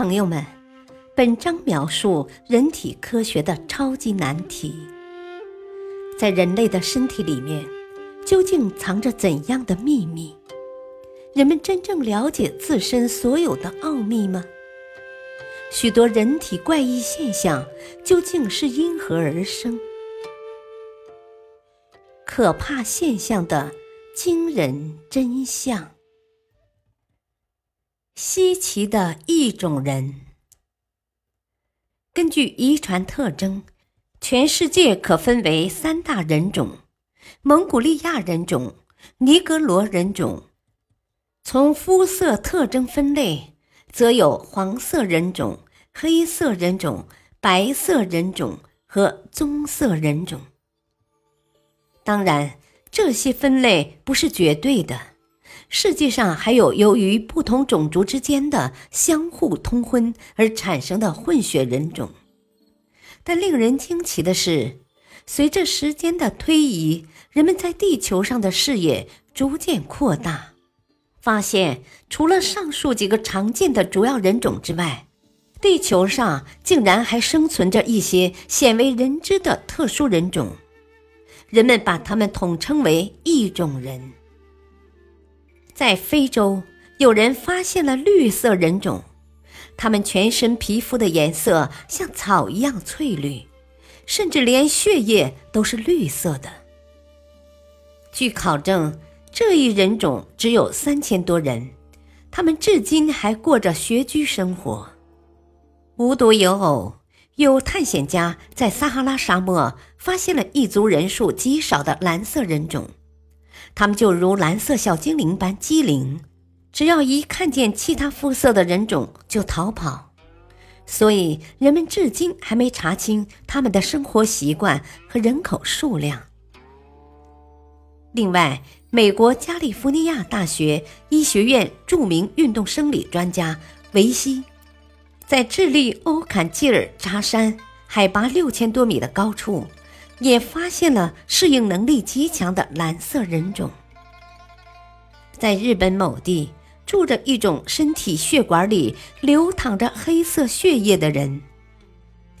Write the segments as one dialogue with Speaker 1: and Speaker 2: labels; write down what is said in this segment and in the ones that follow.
Speaker 1: 朋友们，本章描述人体科学的超级难题。在人类的身体里面，究竟藏着怎样的秘密？人们真正了解自身所有的奥秘吗？许多人体怪异现象究竟是因何而生？可怕现象的惊人真相。稀奇的异种人。根据遗传特征，全世界可分为三大人种：蒙古利亚人种、尼格罗人种。从肤色特征分类，则有黄色人种、黑色人种、白色人种和棕色人种。当然，这些分类不是绝对的。世界上还有由于不同种族之间的相互通婚而产生的混血人种，但令人惊奇的是，随着时间的推移，人们在地球上的视野逐渐扩大，发现除了上述几个常见的主要人种之外，地球上竟然还生存着一些鲜为人知的特殊人种，人们把它们统称为异种人。在非洲，有人发现了绿色人种，他们全身皮肤的颜色像草一样翠绿，甚至连血液都是绿色的。据考证，这一人种只有三千多人，他们至今还过着穴居生活。无独有偶，有探险家在撒哈拉沙漠发现了一族人数极少的蓝色人种。他们就如蓝色小精灵般机灵，只要一看见其他肤色的人种就逃跑，所以人们至今还没查清他们的生活习惯和人口数量。另外，美国加利福尼亚大学医学院著名运动生理专家维西，在智利欧坎吉尔扎山海拔六千多米的高处。也发现了适应能力极强的蓝色人种。在日本某地，住着一种身体血管里流淌着黑色血液的人，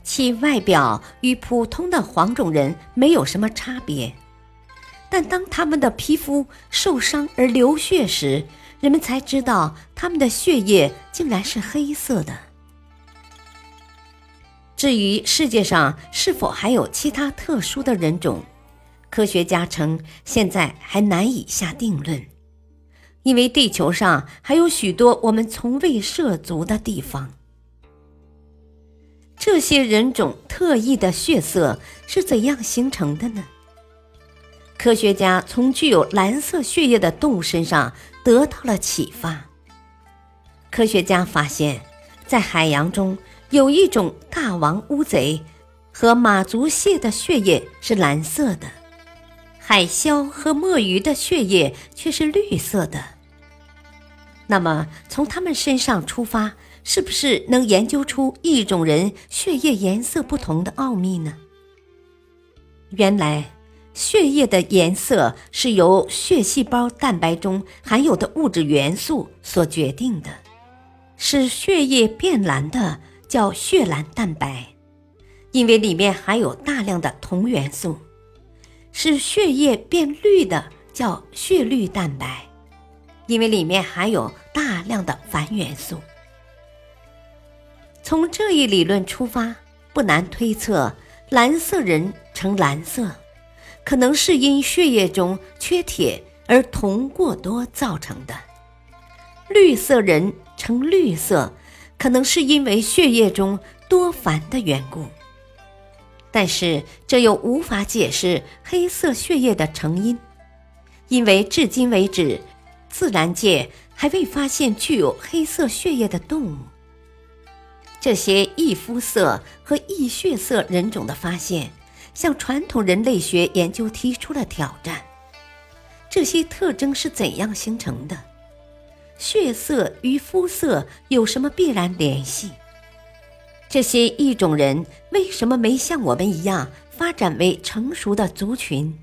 Speaker 1: 其外表与普通的黄种人没有什么差别，但当他们的皮肤受伤而流血时，人们才知道他们的血液竟然是黑色的。至于世界上是否还有其他特殊的人种，科学家称现在还难以下定论，因为地球上还有许多我们从未涉足的地方。这些人种特异的血色是怎样形成的呢？科学家从具有蓝色血液的动物身上得到了启发。科学家发现，在海洋中。有一种大王乌贼和马足蟹的血液是蓝色的，海鸮和墨鱼的血液却是绿色的。那么，从它们身上出发，是不是能研究出一种人血液颜色不同的奥秘呢？原来，血液的颜色是由血细胞蛋白中含有的物质元素所决定的，使血液变蓝的。叫血蓝蛋白，因为里面含有大量的铜元素；使血液变绿的叫血绿蛋白，因为里面含有大量的钒元素。从这一理论出发，不难推测，蓝色人呈蓝色，可能是因血液中缺铁而铜过多造成的；绿色人呈绿色。可能是因为血液中多钒的缘故，但是这又无法解释黑色血液的成因，因为至今为止，自然界还未发现具有黑色血液的动物。这些异肤色和异血色人种的发现，向传统人类学研究提出了挑战。这些特征是怎样形成的？血色与肤色有什么必然联系？这些异种人为什么没像我们一样发展为成熟的族群，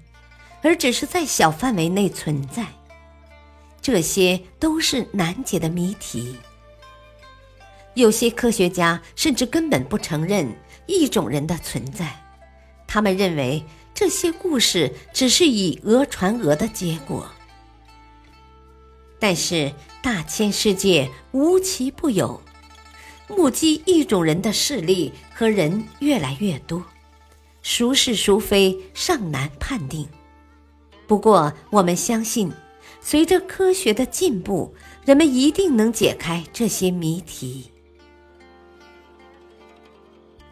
Speaker 1: 而只是在小范围内存在？这些都是难解的谜题。有些科学家甚至根本不承认异种人的存在，他们认为这些故事只是以讹传讹的结果。但是大千世界无奇不有，目击异种人的事例和人越来越多，孰是孰非尚难判定。不过我们相信，随着科学的进步，人们一定能解开这些谜题。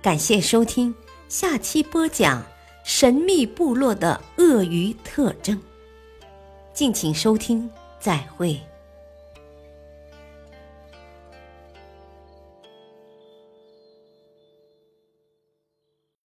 Speaker 1: 感谢收听，下期播讲神秘部落的鳄鱼特征。敬请收听，再会。